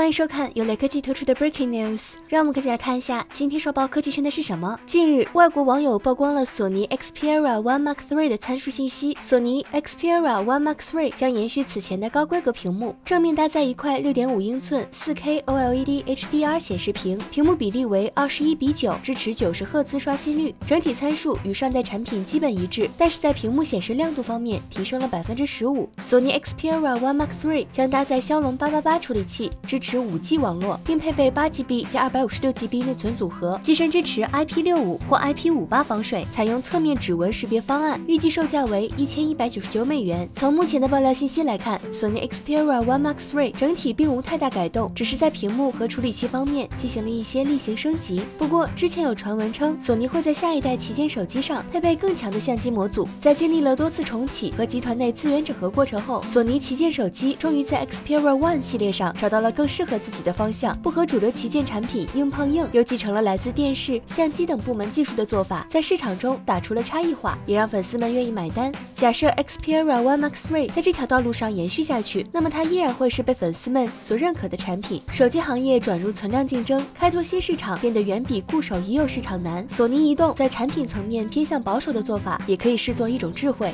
欢迎收看由雷科技推出的 Breaking News，让我们赶紧来看一下今天刷爆科技圈的是什么。近日，外国网友曝光了索尼 Xperia One Mark III 的参数信息。索尼 Xperia One Mark III 将延续此前的高规格屏幕，正面搭载一块6.5英寸 4K OLED HDR 显示屏，屏幕比例为21比9，支持90赫兹刷新率。整体参数与上代产品基本一致，但是在屏幕显示亮度方面提升了百分之十五。索尼 Xperia One Mark III 将搭载骁龙888处理器，支持。持五 G 网络，并配备八 GB 加二百五十六 GB 内存组合，机身支持 IP 六五或 IP 五八防水，采用侧面指纹识别方案，预计售价为一千一百九十九美元。从目前的爆料信息来看，索尼 Xperia One Max 3整体并无太大改动，只是在屏幕和处理器方面进行了一些例行升级。不过，之前有传闻称，索尼会在下一代旗舰手机上配备更强的相机模组。在经历了多次重启和集团内资源整合过程后，索尼旗舰手机终于在 Xperia One 系列上找到了更适。合自己的方向，不和主流旗舰产品硬碰硬，又继承了来自电视、相机等部门技术的做法，在市场中打出了差异化，也让粉丝们愿意买单。假设 Xperia One Max 3在这条道路上延续下去，那么它依然会是被粉丝们所认可的产品。手机行业转入存量竞争，开拓新市场变得远比固守已有市场难。索尼移动在产品层面偏向保守的做法，也可以视作一种智慧。